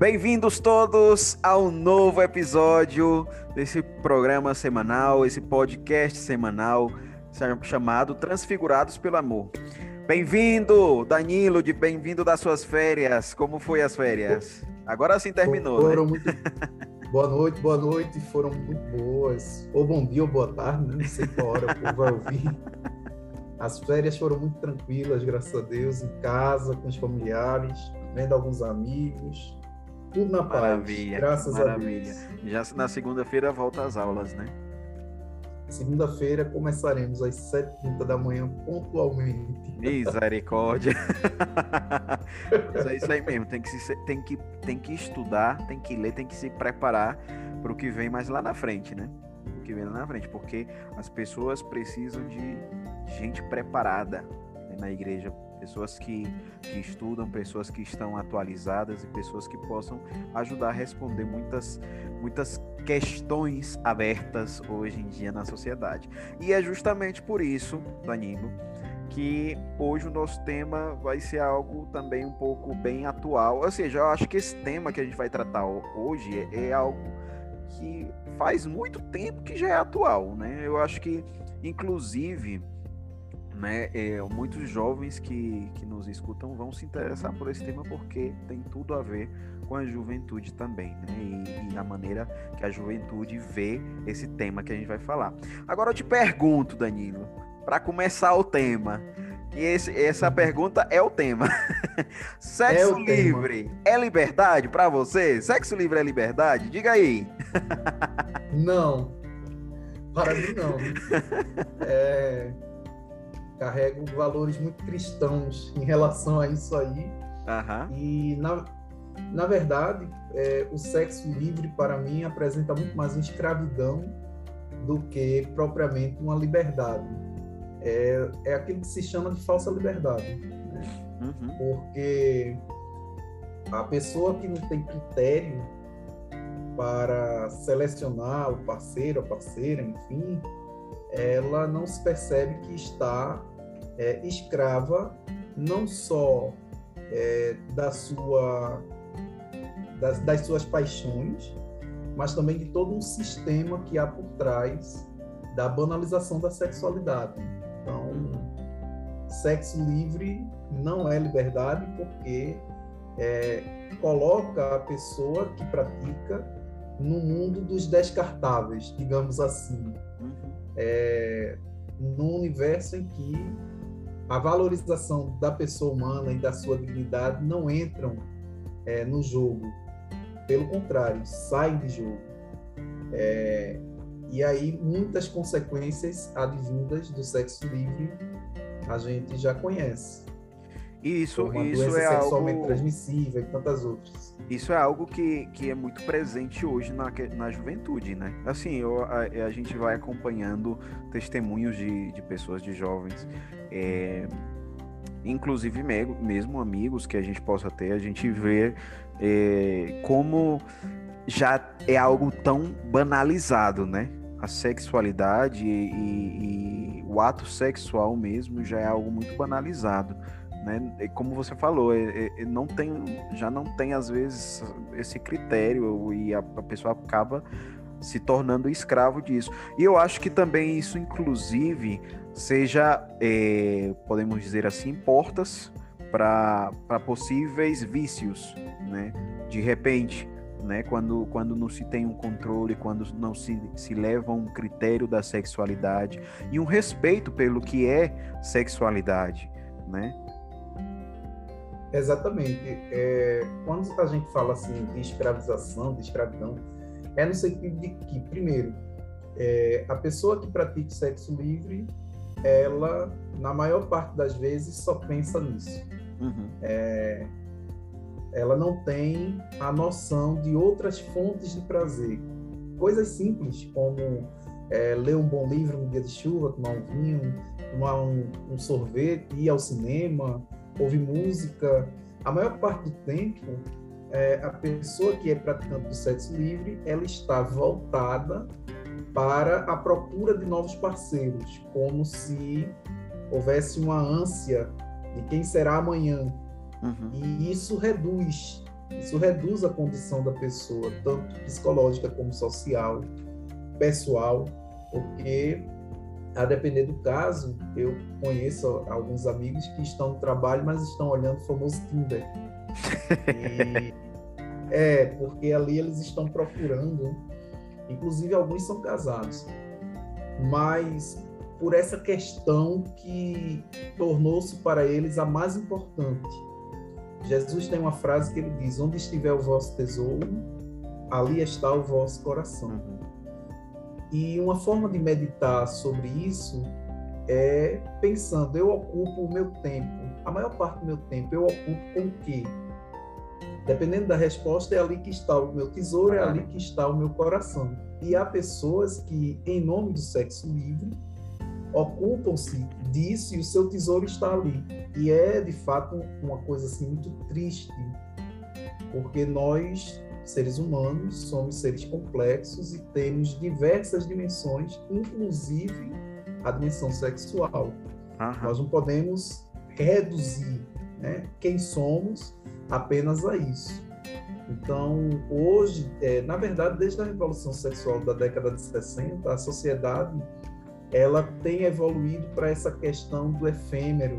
Bem-vindos todos ao novo episódio desse programa semanal, esse podcast semanal chamado Transfigurados pelo Amor. Bem-vindo, Danilo, de bem-vindo das suas férias. Como foi as férias? Agora sim terminou, Foram né? muito... Boa noite, boa noite. Foram muito boas. Ou bom dia ou boa tarde, né? não sei qual hora povo vai ouvir. As férias foram muito tranquilas, graças a Deus, em casa, com os familiares, vendo alguns amigos. Tudo na paz. Maravilha, graças maravilha. a Deus. Já na segunda-feira volta às aulas, né? Segunda-feira começaremos às 7h30 da manhã, pontualmente. Misericórdia. Mas é isso aí mesmo, tem que, se, tem, que, tem que estudar, tem que ler, tem que se preparar para o que vem mais lá na frente, né? O que vem lá na frente, porque as pessoas precisam de gente preparada né, na igreja, pessoas que, que estudam, pessoas que estão atualizadas e pessoas que possam ajudar a responder muitas, muitas questões abertas hoje em dia na sociedade. E é justamente por isso, Danilo, que hoje o nosso tema vai ser algo também um pouco bem atual. Ou seja, eu acho que esse tema que a gente vai tratar hoje é, é algo que faz muito tempo que já é atual, né? Eu acho que, inclusive, né, é, muitos jovens que, que nos escutam vão se interessar por esse tema porque tem tudo a ver com a juventude também, né? E, e, a maneira que a juventude vê esse tema que a gente vai falar. Agora eu te pergunto, Danilo, para começar o tema. E esse, essa pergunta é o tema. Sexo é o livre tema. é liberdade para você? Sexo livre é liberdade? Diga aí. Não. Para mim não. É carrego valores muito cristãos em relação a isso aí. Uhum. E, na, na verdade, é, o sexo livre, para mim, apresenta muito mais uma escravidão do que propriamente uma liberdade. É, é aquilo que se chama de falsa liberdade. Né? Uhum. Porque a pessoa que não tem critério para selecionar o parceiro, a parceira, enfim, ela não se percebe que está é, escrava não só é, da sua, das, das suas paixões, mas também de todo um sistema que há por trás da banalização da sexualidade. Então, sexo livre não é liberdade porque é, coloca a pessoa que pratica no mundo dos descartáveis, digamos assim. Uhum. É, num universo em que a valorização da pessoa humana e da sua dignidade não entram é, no jogo. Pelo contrário, saem de jogo. É, e aí muitas consequências advindas do sexo livre a gente já conhece. Isso, uma isso doença é sexualmente algo transmissível e tantas outras. Isso é algo que, que é muito presente hoje na, na juventude, né? Assim, eu, a, a gente vai acompanhando testemunhos de, de pessoas, de jovens, é, inclusive mesmo, mesmo amigos que a gente possa ter, a gente vê é, como já é algo tão banalizado, né? A sexualidade e, e, e o ato sexual mesmo já é algo muito banalizado né? E como você falou, é, é, não tem, já não tem às vezes esse critério e a, a, pessoa acaba se tornando escravo disso. E eu acho que também isso, inclusive, seja, é, podemos dizer assim, portas para possíveis vícios, né? De repente, né? Quando, quando não se tem um controle, quando não se, se leva um critério da sexualidade e um respeito pelo que é sexualidade, né? Exatamente. É, quando a gente fala assim de escravização, de escravidão, é no sentido de que, primeiro, é, a pessoa que pratica sexo livre, ela, na maior parte das vezes, só pensa nisso. Uhum. É, ela não tem a noção de outras fontes de prazer. Coisas simples, como é, ler um bom livro no dia de chuva, tomar um vinho, tomar um, um sorvete, ir ao cinema, ouvir música. A maior parte do tempo, é, a pessoa que é praticante do sexo livre, ela está voltada para a procura de novos parceiros, como se houvesse uma ânsia de quem será amanhã. Uhum. E isso reduz Isso reduz a condição da pessoa, tanto psicológica como social, pessoal, porque a depender do caso, eu conheço alguns amigos que estão no trabalho, mas estão olhando o famoso Tinder. E, é, porque ali eles estão procurando, inclusive alguns são casados, mas por essa questão que tornou-se para eles a mais importante. Jesus tem uma frase que ele diz: Onde estiver o vosso tesouro, ali está o vosso coração. E uma forma de meditar sobre isso é pensando: eu ocupo o meu tempo, a maior parte do meu tempo, eu ocupo com o quê? Dependendo da resposta, é ali que está o meu tesouro, é ali que está o meu coração. E há pessoas que, em nome do sexo livre, ocupam-se disso e o seu tesouro está ali. E é, de fato, uma coisa assim muito triste, porque nós seres humanos, somos seres complexos e temos diversas dimensões, inclusive a dimensão sexual. Nós não podemos reduzir né, quem somos apenas a isso. Então, hoje, é, na verdade, desde a revolução sexual da década de 60, a sociedade ela tem evoluído para essa questão do efêmero,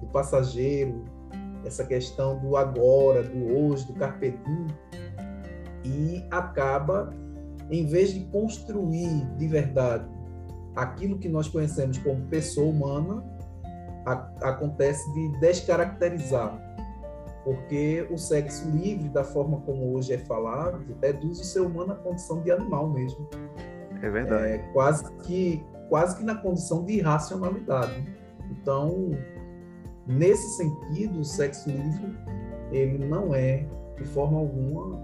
do passageiro, essa questão do agora, do hoje, do carpe diem, e acaba, em vez de construir de verdade aquilo que nós conhecemos como pessoa humana, a, acontece de descaracterizar. Porque o sexo livre, da forma como hoje é falado, reduz o ser humano à condição de animal mesmo. É verdade. É, quase, que, quase que na condição de irracionalidade. Então, nesse sentido, o sexo livre, ele não é, de forma alguma,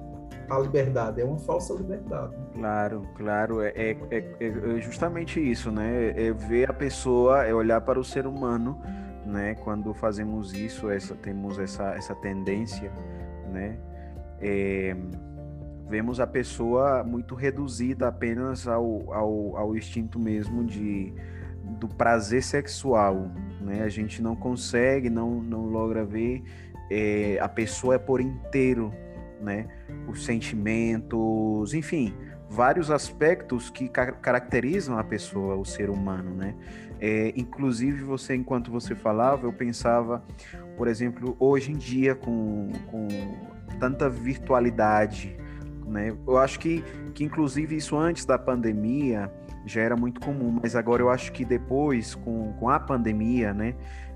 a liberdade, é uma falsa liberdade. Claro, claro, é, é, é, é justamente isso, né? É ver a pessoa, é olhar para o ser humano, né? Quando fazemos isso, essa, temos essa, essa tendência, né? É, vemos a pessoa muito reduzida apenas ao, ao, ao instinto mesmo de, do prazer sexual, né? A gente não consegue, não, não logra ver é, a pessoa é por inteiro, né? Os sentimentos, enfim, vários aspectos que caracterizam a pessoa, o ser humano, né? É, inclusive, você, enquanto você falava, eu pensava, por exemplo, hoje em dia, com, com tanta virtualidade, né? Eu acho que, que, inclusive, isso antes da pandemia já era muito comum, mas agora eu acho que depois, com, com a pandemia, né?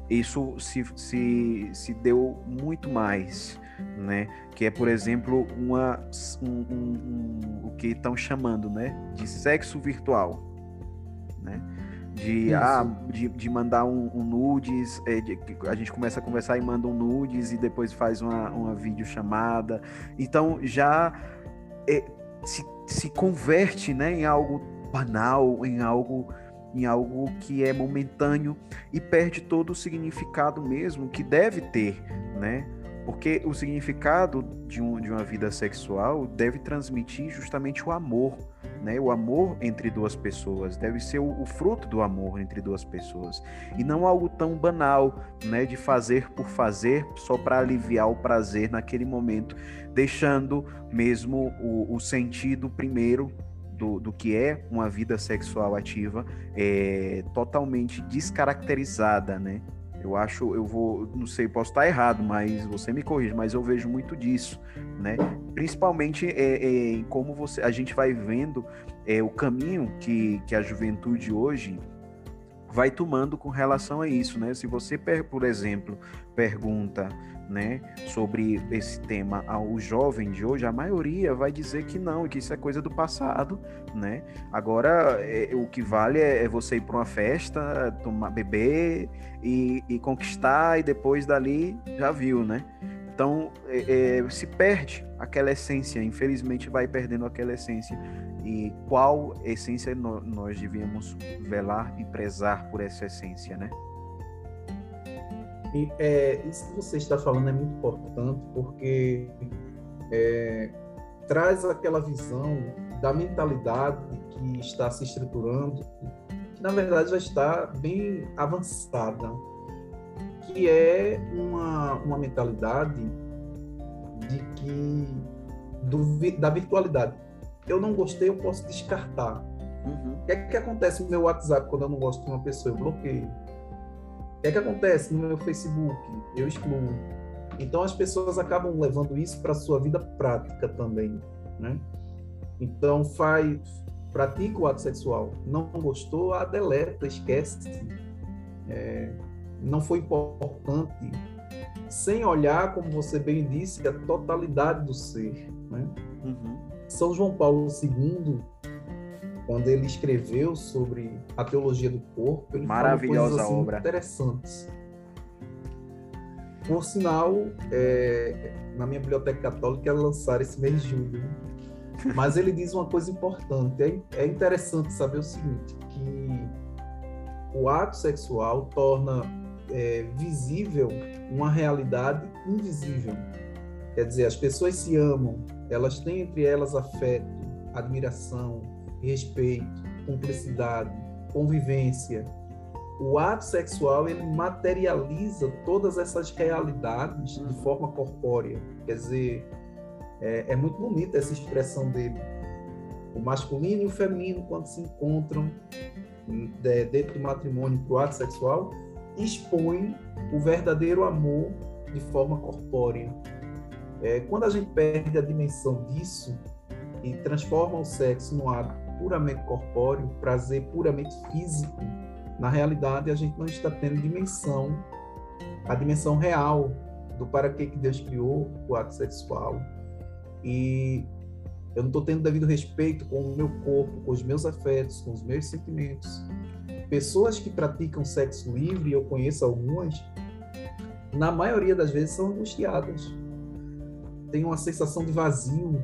Isso se, se, se deu muito mais né? Que é, por exemplo, uma, um, um, um, o que estão chamando, né? De sexo virtual, né? De, ah, de, de mandar um, um nudes, é, de, a gente começa a conversar e manda um nudes e depois faz uma, uma videochamada. Então já é, se, se converte né, em algo banal, em algo em algo que é momentâneo e perde todo o significado mesmo que deve ter, né? Porque o significado de, um, de uma vida sexual deve transmitir justamente o amor, né? O amor entre duas pessoas deve ser o, o, fruto do amor entre duas pessoas e não algo tão banal, né? De fazer por fazer só para aliviar o prazer naquele momento, deixando mesmo o, o sentido primeiro do, do, que é uma vida sexual ativa é, totalmente descaracterizada, né? Eu acho, eu vou, não sei, posso estar errado, mas você me corrige, mas eu vejo muito disso, né? Principalmente é, é, em como você, a gente vai vendo é, o caminho que, que a juventude hoje vai tomando com relação a isso, né? Se você, por exemplo, pergunta né, sobre esse tema ao jovem de hoje, a maioria vai dizer que não, que isso é coisa do passado, né? Agora, é, o que vale é, é você ir para uma festa, tomar, beber e, e, conquistar, e depois dali já viu, né? Então, é, é, se perde aquela essência, infelizmente vai perdendo aquela essência. E qual essência nós devíamos velar e prezar por essa essência, né? E, é, isso que você está falando é muito importante porque é, traz aquela visão da mentalidade que está se estruturando, que na verdade já está bem avançada, que é uma, uma mentalidade de que do, da virtualidade. Eu não gostei, eu posso descartar. Uhum. O que é que acontece no meu WhatsApp quando eu não gosto de uma pessoa? Eu bloqueio. Que é que acontece no meu Facebook? Eu excluo. Então as pessoas acabam levando isso para a sua vida prática também, né? Então faz, pratica o ato sexual, não gostou, a deleta, esquece. É, não foi importante, sem olhar, como você bem disse, a totalidade do ser. Né? Uhum. São João Paulo II, quando ele escreveu sobre a teologia do corpo, ele Maravilhosa falou obra. interessantes. Por sinal, é, na minha biblioteca católica lançaram esse mês de julho. Né? Mas ele diz uma coisa importante. É, é interessante saber o seguinte, que o ato sexual torna é, visível uma realidade invisível. Quer dizer, as pessoas se amam, elas têm entre elas afeto, admiração, respeito, cumplicidade, convivência. O ato sexual ele materializa todas essas realidades de forma corpórea. Quer dizer, é, é muito bonita essa expressão dele. O masculino e o feminino, quando se encontram de, dentro do matrimônio para o ato sexual, expõem o verdadeiro amor de forma corpórea. É, quando a gente perde a dimensão disso e transforma o sexo num ato puramente corpóreo, prazer puramente físico, na realidade a gente não está tendo dimensão, a dimensão real do para que, que Deus criou o ato sexual, e eu não estou tendo devido respeito com o meu corpo, com os meus afetos, com os meus sentimentos. Pessoas que praticam sexo livre, eu conheço algumas, na maioria das vezes são angustiadas. Tem uma sensação de vazio,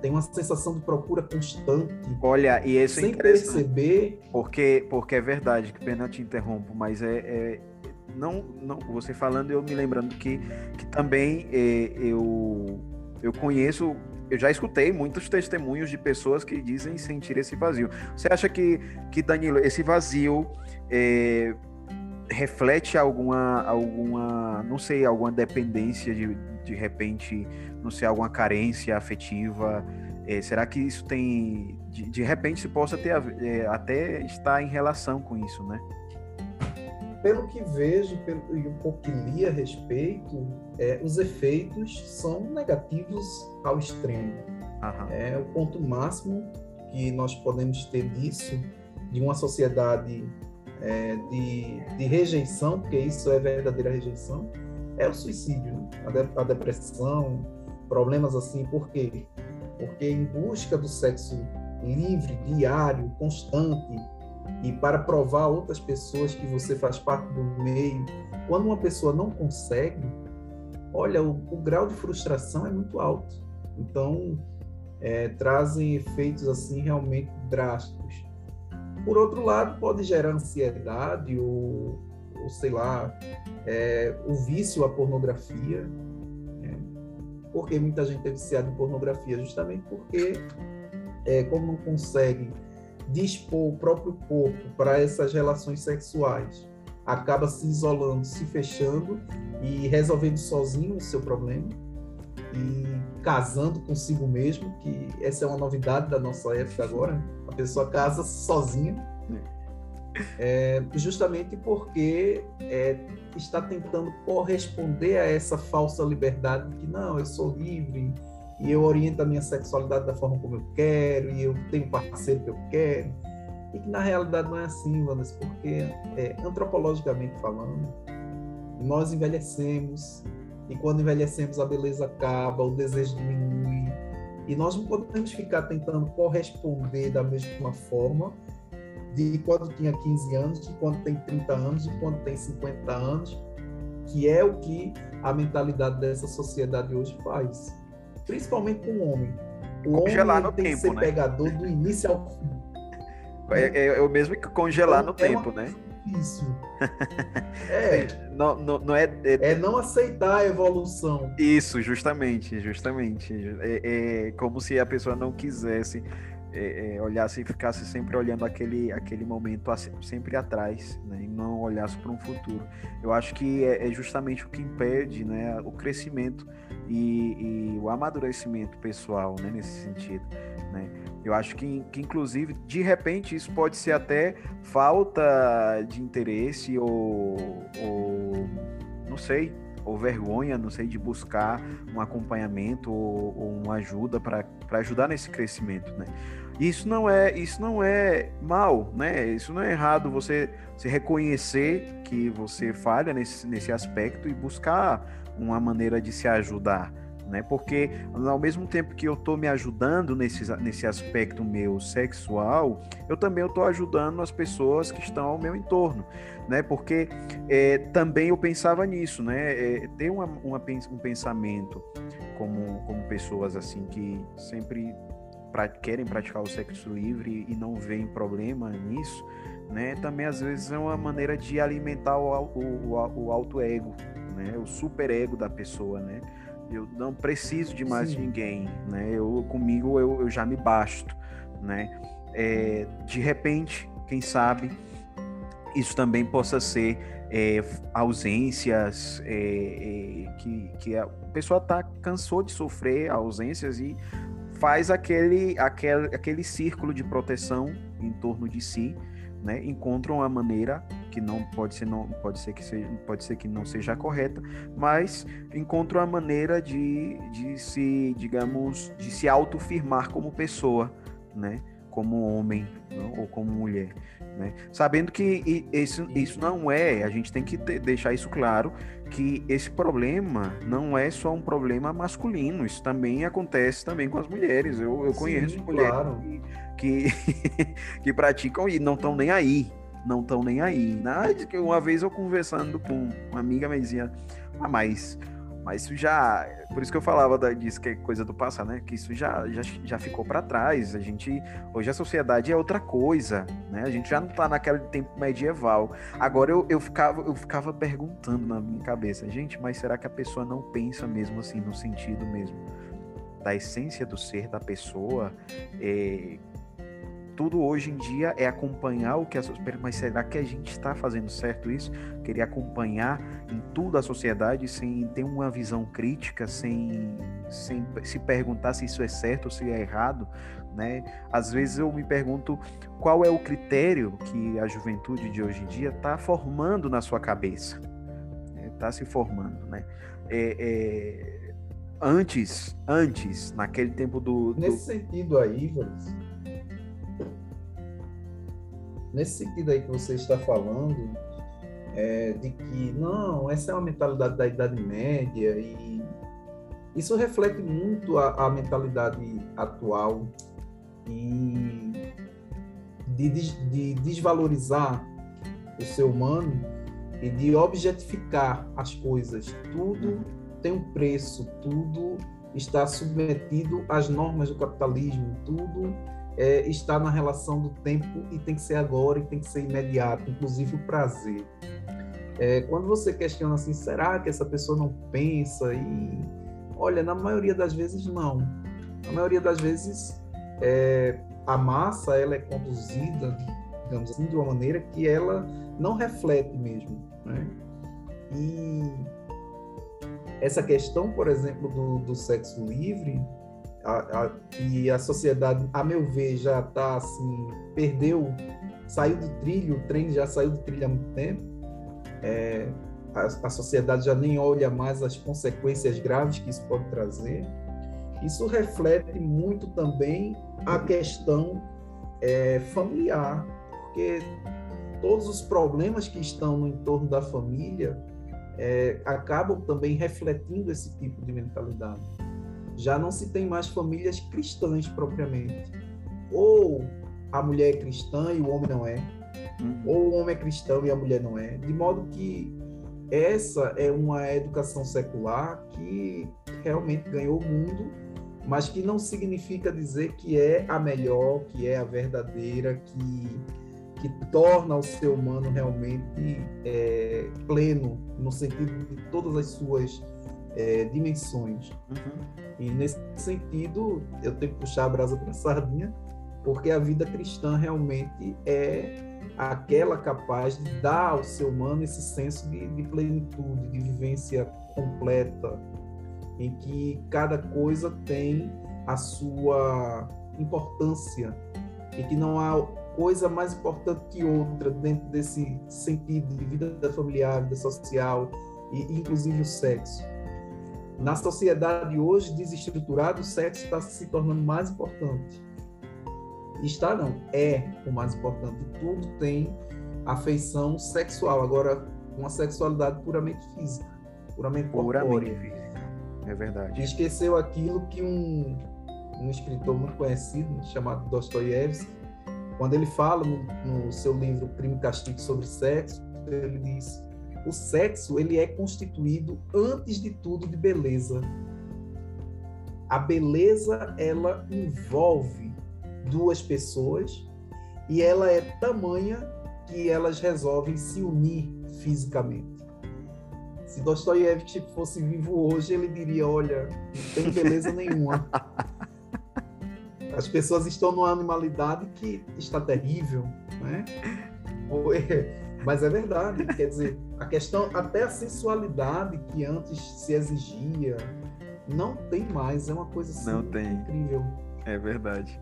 tem uma sensação de procura constante. Olha, e isso é sem é perceber. Porque, porque é verdade, que pena te interrompo, mas é, é, não, não, você falando, eu me lembrando que, que também é, eu eu conheço, eu já escutei muitos testemunhos de pessoas que dizem sentir esse vazio. Você acha que, que Danilo, esse vazio é, reflete alguma, alguma, não sei, alguma dependência de, de repente, não sei, alguma carência afetiva? É, será que isso tem, de, de repente, se possa ter é, até estar em relação com isso, né? pelo que vejo pelo, e um pouco que li a respeito, é, os efeitos são negativos ao extremo. Uhum. É o ponto máximo que nós podemos ter disso, de uma sociedade é, de, de, rejeição, porque isso é verdadeira rejeição, é o suicídio, né? a, de, a depressão, problemas assim. Por quê? Porque em busca do sexo livre, diário, constante, e para provar a outras pessoas que você faz parte do meio. Quando uma pessoa não consegue, olha, o, o grau de frustração é muito alto. Então, é, trazem efeitos assim realmente drásticos. Por outro lado, pode gerar ansiedade ou, ou sei lá, é, o vício à pornografia. Né? Por que muita gente é viciada em pornografia? Justamente porque, é, como não consegue dispor o próprio corpo para essas relações sexuais, acaba se isolando, se fechando e resolvendo sozinho o seu problema e casando consigo mesmo, que essa é uma novidade da nossa época agora, né? a pessoa casa sozinha, é, justamente porque é, está tentando corresponder a essa falsa liberdade que não, eu sou livre, e eu oriento a minha sexualidade da forma como eu quero, e eu tenho um parceiro que eu quero. E que na realidade não é assim, Vanessa, porque é, antropologicamente falando, nós envelhecemos, e quando envelhecemos a beleza acaba, o desejo diminui, e nós não podemos ficar tentando corresponder da mesma forma de quando tinha 15 anos, de quando tem 30 anos, de quando tem 50 anos, que é o que a mentalidade dessa sociedade hoje faz principalmente com o homem. O congelar homem no tem tempo, que ser né? pegador do início ao fim. É, é, é o mesmo que congelar então, no é tempo, né? Isso. É. não, não, não é, é, é. não aceitar a evolução. Isso, justamente, justamente. É, é como se a pessoa não quisesse é, é, olhasse e ficasse sempre olhando aquele, aquele momento sempre atrás, né, e não olhasse para um futuro. Eu acho que é, é, justamente o que impede né, o crescimento e, e o amadurecimento pessoal né, nesse sentido. Né? Eu acho que, que, inclusive, de repente, isso pode ser até falta de interesse ou, ou não sei, ou vergonha, não sei, de buscar um acompanhamento ou, ou uma ajuda para ajudar nesse crescimento, né? Isso não é isso não é mal, né? Isso não é errado você se reconhecer que você falha nesse, nesse aspecto e buscar uma maneira de se ajudar, né? Porque ao mesmo tempo que eu estou me ajudando nesse, nesse aspecto meu sexual, eu também estou ajudando as pessoas que estão ao meu entorno, né? Porque é, também eu pensava nisso, né? É, ter uma, uma, um pensamento como, como pessoas assim que sempre pra, querem praticar o sexo livre e não veem problema nisso, né? Também às vezes é uma maneira de alimentar o, o, o, o alto ego, né? O super ego da pessoa, né? Eu não preciso de mais Sim. ninguém, né? Eu comigo eu, eu já me basto, né? É, de repente, quem sabe isso também possa ser é, ausências é, é, que, que a pessoa tá cansou de sofrer ausências e faz aquele, aquele, aquele círculo de proteção em torno de si, né? Encontram uma maneira que não pode ser não pode ser que seja, pode ser que não seja correta, mas encontram a maneira de, de se, digamos, de se autofirmar como pessoa, né? Como homem não? ou como mulher. Né? Sabendo que isso, isso não é, a gente tem que ter, deixar isso claro, que esse problema não é só um problema masculino, isso também acontece também com as mulheres. Eu, eu Sim, conheço mulheres claro. que, que, que, praticam e não estão nem aí. Não estão nem aí. Uma vez eu conversando com uma amiga me dizia, ah, mas mas isso já. Por isso que eu falava da, disso que é coisa do passado, né? Que isso já, já, já ficou para trás. A gente. Hoje a sociedade é outra coisa, né? A gente já não tá naquele tempo medieval. Agora eu, eu, ficava, eu ficava perguntando na minha cabeça, gente, mas será que a pessoa não pensa mesmo assim, no sentido mesmo da essência do ser da pessoa? É, tudo hoje em dia é acompanhar o que a sociedade. Mas será que a gente está fazendo certo isso? Querer acompanhar em tudo a sociedade sem ter uma visão crítica, sem, sem se perguntar se isso é certo ou se é errado, né? Às vezes eu me pergunto qual é o critério que a juventude de hoje em dia está formando na sua cabeça, está né? se formando, né? É, é, antes, antes, naquele tempo do, do... Nesse sentido aí, Vânia, nesse sentido aí que você está falando, é, de que não, essa é uma mentalidade da Idade Média e isso reflete muito a, a mentalidade atual e de, de, de, desvalorizar o ser humano e de objetificar as coisas. Tudo tem um preço, tudo está submetido às normas do capitalismo, tudo é, está na relação do tempo e tem que ser agora e tem que ser imediato, inclusive o prazer. É, quando você questiona assim, será que essa pessoa não pensa? E olha, na maioria das vezes não. Na maioria das vezes é, a massa ela é conduzida, digamos assim, de uma maneira que ela não reflete mesmo, né? E essa questão, por exemplo, do, do sexo livre, a, a, e a sociedade, a meu ver, já está assim, perdeu, saiu do trilho, o trem já saiu do trilho há muito tempo. É, a, a, sociedade já nem olha mais as consequências graves que isso pode trazer. Isso reflete muito também a questão é, familiar, porque todos os problemas que estão no entorno da família é, acabam também refletindo esse tipo de mentalidade já não se tem mais famílias cristãs propriamente. Ou a mulher é cristã e o homem não é, uhum. ou o homem é cristão e a mulher não é. De modo que essa é uma educação secular que realmente ganhou o mundo, mas que não significa dizer que é a melhor, que é a verdadeira, que, que torna o ser humano realmente é, pleno, no sentido de todas as suas é, dimensões. Uhum. E nesse sentido, eu tenho que puxar a brasa para a sardinha porque a vida cristã realmente é aquela capaz de dar ao ser humano esse senso de, de plenitude, de vivência completa, em que cada coisa tem a sua importância e que não há coisa mais importante que outra dentro desse sentido de vida familiar, vida social e inclusive o sexo. Na sociedade hoje desestruturada, o sexo está se tornando mais importante. Está não, é o mais importante. Tudo tem afeição sexual, agora uma sexualidade puramente física, puramente Puramente física, é verdade. Esqueceu aquilo que um, um escritor muito conhecido, chamado Dostoiévski, quando ele fala no, no seu livro Crime e Castigo sobre sexo, ele diz: o sexo ele é constituído antes de tudo de beleza. A beleza ela envolve duas pessoas e ela é tamanha que elas resolvem se unir fisicamente. Se Dostoiévski fosse vivo hoje, ele diria: olha, não tem beleza nenhuma. As pessoas estão numa animalidade que está terrível, né? Mas é verdade, quer dizer, a questão, até a sensualidade que antes se exigia, não tem mais, é uma coisa assim, não tem. incrível. É verdade.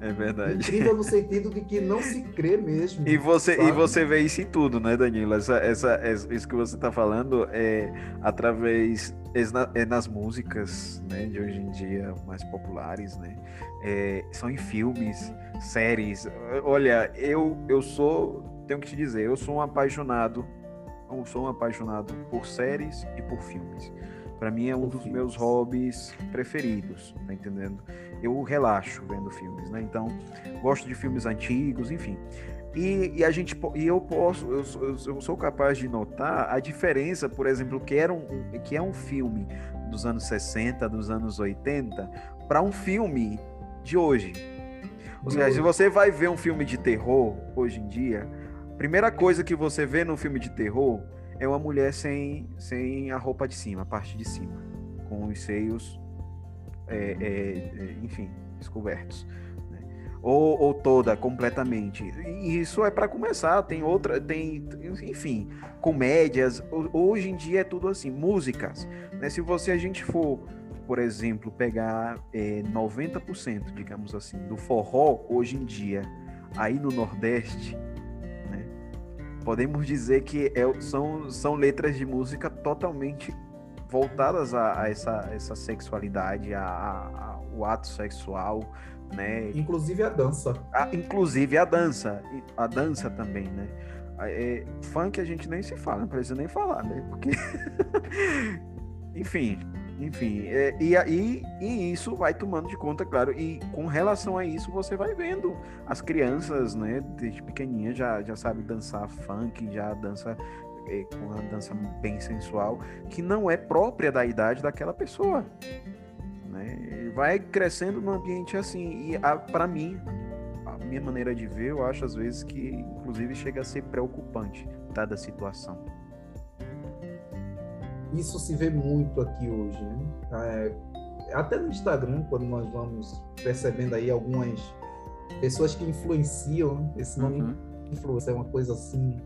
É verdade. Incrível no sentido de que não se crê mesmo. E você, e você vê isso em tudo, né, Danilo? Essa, essa, isso que você está falando é através é nas músicas, né, de hoje em dia mais populares, né? É, são em filmes, séries. Olha, eu eu sou, tenho que te dizer, eu sou um apaixonado, eu sou um apaixonado por séries e por filmes. Para mim é um dos meus hobbies preferidos, tá entendendo? Eu relaxo vendo filmes, né? Então, gosto de filmes antigos, enfim. E, e, a gente e eu posso eu, eu, eu, sou capaz de notar a diferença por exemplo que era um que é um filme dos anos 60 dos anos 80 para um filme de hoje ou seja se você vai ver um filme de terror hoje em dia primeira coisa que você vê no filme de terror é uma mulher sem, sem a roupa de cima, a parte de cima, com os seios, é, é, é, enfim, descobertos. Né? Ou, ou, toda, completamente. E isso é para começar, tem outra, tem, enfim, comédias. Hoje em dia é tudo assim, músicas. Né? Se você a gente for, por exemplo, pegar é, 90%, digamos assim, do forró hoje em dia, aí no Nordeste, podemos dizer que é, são, são letras de música totalmente voltadas a, a essa, essa sexualidade, a, a, o ato sexual, né? Inclusive a dança. inclusive a dança, a dança também, né? É, funk a gente nem se fala, não precisa nem falar, né? Porque, enfim, enfim, é, e, e, e, isso vai tomando de conta, claro, e com relação a isso você vai vendo as crianças, né, desde pequenininha já, já sabe dançar funk, já dança é, com uma dança bem sensual, que não é própria da idade daquela pessoa. Né? Vai crescendo num ambiente assim, e para mim, a minha maneira de ver, eu acho às vezes que inclusive chega a ser preocupante, dada a situação. Isso se vê muito aqui hoje, né? É, até no Instagram, quando nós vamos percebendo aí algumas pessoas que influenciam, né? esse nome uhum. influência é uma coisa assim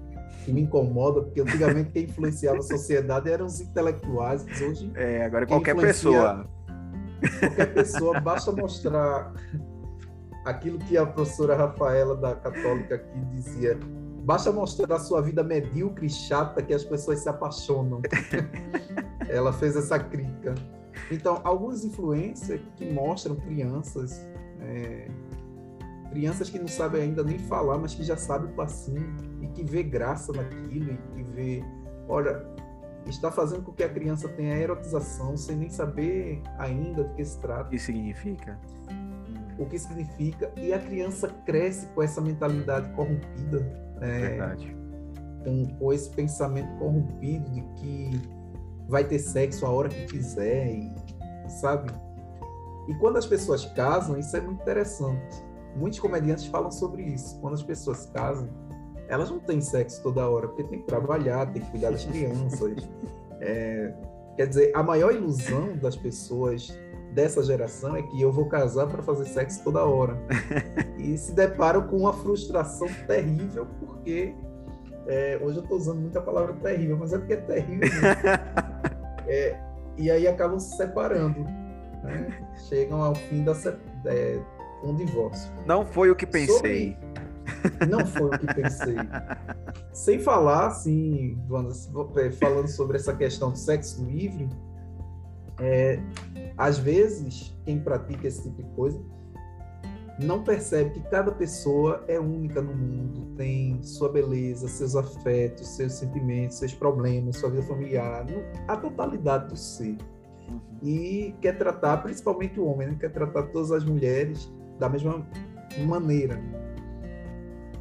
que me incomoda, porque antigamente quem influenciava a sociedade eram os intelectuais, hoje... É, agora qualquer pessoa. Qualquer pessoa, basta mostrar aquilo que a professora Rafaela da Católica aqui dizia, Basta mostrar a sua vida medíocre e chata que as pessoas se apaixonam. Ela fez essa crítica. Então, algumas influências que mostram crianças, é, crianças que não sabem ainda nem falar, mas que já sabem o passinho e que vê graça naquilo e que vê, olha, está fazendo com que a criança tenha erotização sem nem saber ainda do que se trata. O que significa? O que significa e a criança cresce com essa mentalidade corrompida é, com, com esse pensamento corrompido de que vai ter sexo a hora que quiser, e, sabe? E quando as pessoas casam, isso é muito interessante. Muitos comediantes falam sobre isso. Quando as pessoas casam, elas não têm sexo toda hora, porque tem que trabalhar, tem que cuidar das crianças. É, quer dizer, a maior ilusão das pessoas dessa geração é que eu vou casar para fazer sexo toda hora. e se deparam com uma frustração terrível, porque é, hoje eu estou usando muita palavra terrível, mas é porque é terrível. é, e aí acabam se separando. Né? Chegam ao fim da, é, um divórcio. Não foi o que pensei. Sobre... Não foi o que pensei. Sem falar, assim, é, falando sobre essa questão do sexo livre, é, às vezes, quem pratica esse tipo de coisa não percebe que cada pessoa é única no mundo, tem sua beleza, seus afetos, seus sentimentos, seus problemas, sua vida familiar, a totalidade do ser. Uhum. E quer tratar, principalmente o homem, né? quer tratar todas as mulheres da mesma maneira.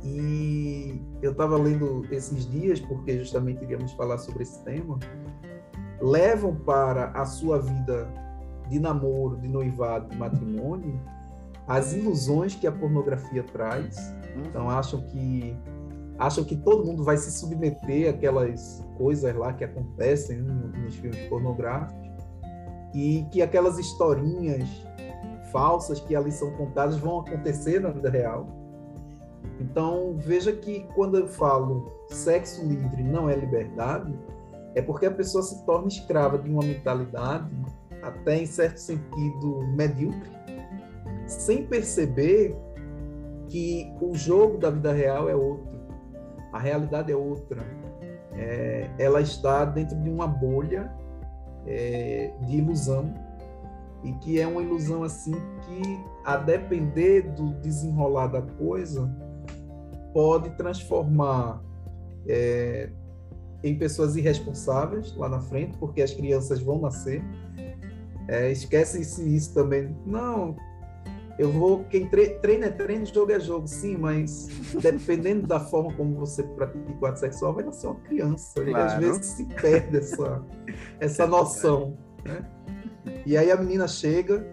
E eu estava lendo esses dias, porque justamente iríamos falar sobre esse tema, levam para a sua vida de namoro, de noivado, de matrimônio, as ilusões que a pornografia traz. Uhum. Então acham que acham que todo mundo vai se submeter àquelas coisas lá que acontecem nos filmes pornográficos e que aquelas historinhas falsas que ali são contadas vão acontecer na vida real. Então veja que quando eu falo sexo livre não é liberdade, é porque a pessoa se torna escrava de uma mentalidade até em certo sentido medíocre sem perceber que o jogo da vida real é outro, a realidade é outra. É, ela está dentro de uma bolha é, de ilusão e que é uma ilusão assim que, a depender do desenrolar da coisa, pode transformar é, em pessoas irresponsáveis lá na frente, porque as crianças vão nascer. É, Esquecem-se isso também. Não, eu vou. Quem treina é treino, jogo é jogo, sim, mas dependendo da forma como você pratica o ato sexual, vai nascer uma criança. Claro. E às vezes se perde essa, essa noção. Né? E aí a menina chega,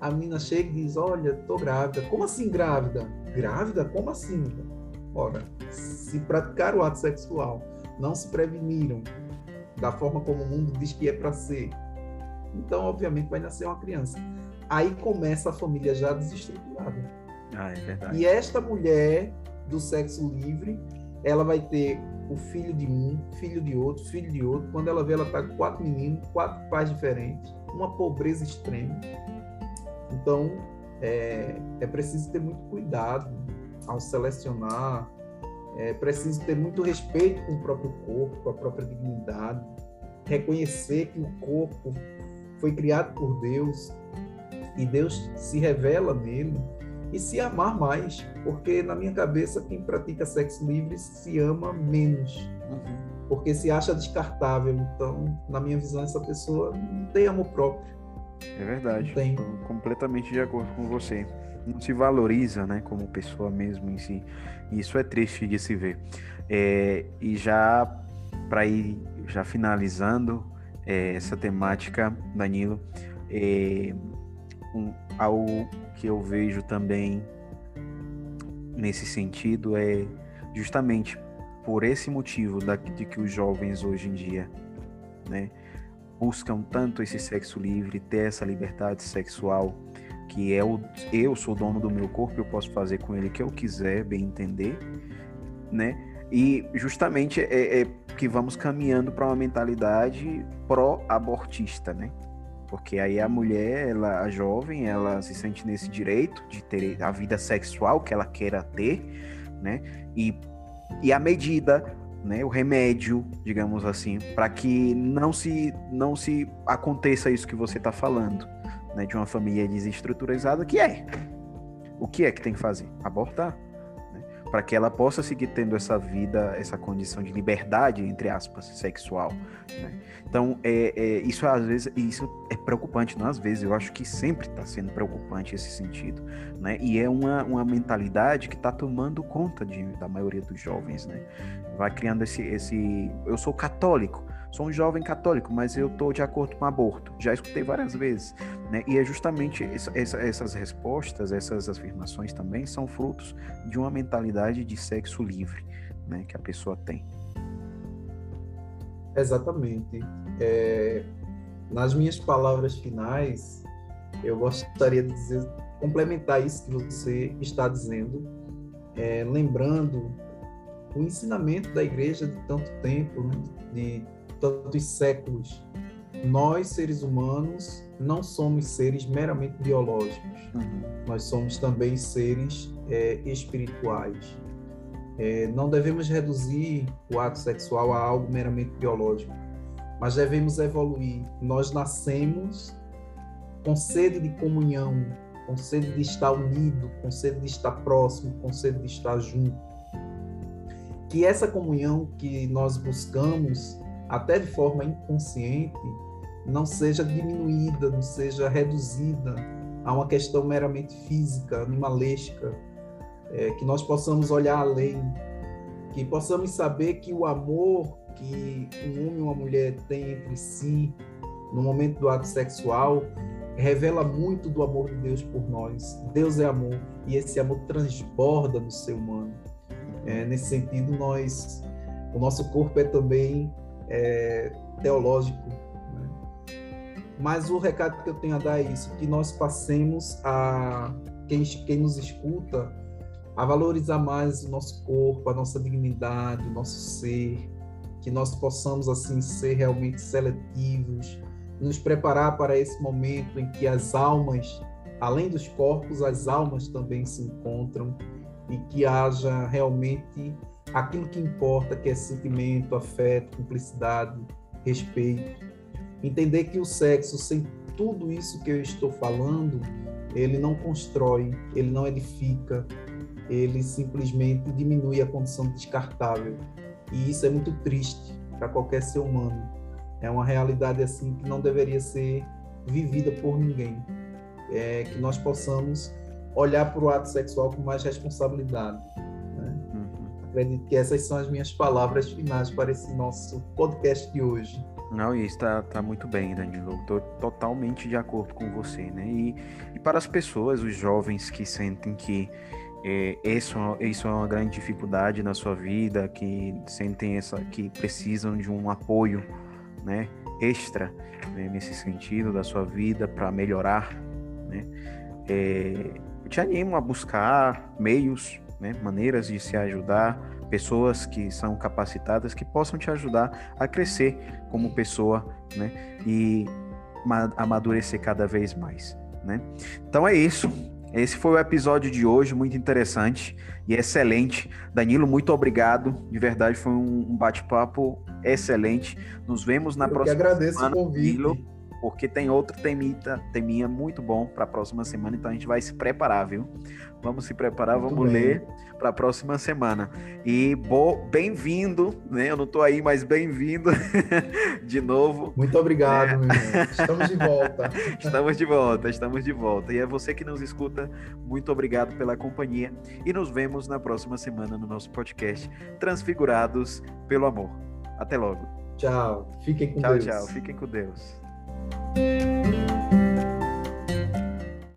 a menina chega e diz: Olha, tô grávida. Como assim grávida? Grávida? Como assim? Ora, se praticaram o ato sexual, não se preveniram da forma como o mundo diz que é para ser, então, obviamente, vai nascer uma criança aí começa a família já desestruturada. Ah, é verdade. E esta mulher do sexo livre, ela vai ter o filho de um, filho de outro, filho de outro. Quando ela vê, ela tá com quatro meninos, quatro pais diferentes, uma pobreza extrema. Então, é, é preciso ter muito cuidado ao selecionar, é preciso ter muito respeito com o próprio corpo, com a própria dignidade, reconhecer que o corpo foi criado por Deus, e Deus se revela nele e se amar mais, porque na minha cabeça quem pratica sexo livre se ama menos, uhum. porque se acha descartável. Então, na minha visão, essa pessoa não tem amor próprio. É verdade. Estou completamente de acordo com você. Não se valoriza, né, como pessoa mesmo em si. E isso é triste de se ver. É, e já para ir já finalizando é, essa temática, Danilo, é, um, algo que eu vejo também nesse sentido é justamente por esse motivo da, de que os jovens hoje em dia né, buscam tanto esse sexo livre, ter essa liberdade sexual, que é o eu sou dono do meu corpo, eu posso fazer com ele o que eu quiser, bem entender, né? E justamente é, é que vamos caminhando para uma mentalidade pró-abortista, né? Porque aí a mulher, ela, a jovem, ela se sente nesse direito de ter a vida sexual que ela queira ter, né? E, e a medida, né, o remédio, digamos assim, para que não se não se aconteça isso que você está falando, né, de uma família desestruturada, que é o que é que tem que fazer? Abortar para que ela possa seguir tendo essa vida, essa condição de liberdade, entre aspas, sexual. Né? Então, é, é, isso às vezes isso é preocupante, não às vezes, eu acho que sempre está sendo preocupante esse sentido. Né? E é uma, uma mentalidade que está tomando conta de, da maioria dos jovens. Né? Vai criando esse, esse. Eu sou católico, sou um jovem católico, mas eu estou de acordo com o aborto. Já escutei várias vezes. Né? E é justamente essa, essa, essas respostas, essas afirmações também são frutos de uma mentalidade de sexo livre né, que a pessoa tem. Exatamente. É, nas minhas palavras finais, eu gostaria de dizer, complementar isso que você está dizendo, é, lembrando o ensinamento da igreja de tanto tempo, né, de tantos séculos. Nós, seres humanos, não somos seres meramente biológicos. Uhum. Nós somos também seres é, espirituais. É, não devemos reduzir o ato sexual a algo meramente biológico, mas devemos evoluir. Nós nascemos com sede de comunhão, com sede de estar unido, com sede de estar próximo, com sede de estar junto. Que essa comunhão que nós buscamos, até de forma inconsciente, não seja diminuída, não seja reduzida a uma questão meramente física, animalesca, é, que nós possamos olhar além, que possamos saber que o amor que um homem e uma mulher têm entre si no momento do ato sexual revela muito do amor de Deus por nós. Deus é amor e esse amor transborda no ser humano. É, nesse sentido, nós, o nosso corpo é também é, teológico. Né? Mas o recado que eu tenho a dar é isso: que nós passemos a quem, quem nos escuta a valorizar mais o nosso corpo, a nossa dignidade, o nosso ser, que nós possamos assim ser realmente seletivos, nos preparar para esse momento em que as almas, além dos corpos, as almas também se encontram e que haja realmente aquilo que importa, que é sentimento, afeto, cumplicidade, respeito. Entender que o sexo, sem tudo isso que eu estou falando, ele não constrói, ele não edifica, ele simplesmente diminui a condição descartável. E isso é muito triste para qualquer ser humano. É uma realidade assim que não deveria ser vivida por ninguém. É que nós possamos olhar para o ato sexual com mais responsabilidade. Acredito que essas são as minhas palavras finais para esse nosso podcast de hoje. Não, e está tá muito bem, Danilo. Estou totalmente de acordo com você, né? E, e para as pessoas, os jovens que sentem que é, isso, isso é uma grande dificuldade na sua vida, que sentem essa, que precisam de um apoio, né, extra né, nesse sentido da sua vida para melhorar, né? É, eu te animo a buscar meios, né, maneiras de se ajudar, pessoas que são capacitadas que possam te ajudar a crescer como pessoa, né, e amadurecer cada vez mais, né? Então é isso. Esse foi o episódio de hoje, muito interessante e excelente. Danilo, muito obrigado. De verdade, foi um bate-papo excelente. Nos vemos na Eu próxima que agradeço semana. O convite. Danilo, porque tem outro temita, teminha muito bom para a próxima semana, então a gente vai se preparar, viu? Vamos se preparar, muito vamos bem. ler para a próxima semana. E bem-vindo, né? Eu não estou aí, mas bem-vindo de novo. Muito obrigado, é. Estamos de volta. estamos de volta, estamos de volta. E é você que nos escuta, muito obrigado pela companhia e nos vemos na próxima semana no nosso podcast Transfigurados pelo Amor. Até logo. Tchau. Fiquem com tchau, Deus. Tchau, tchau. Fiquem com Deus thank you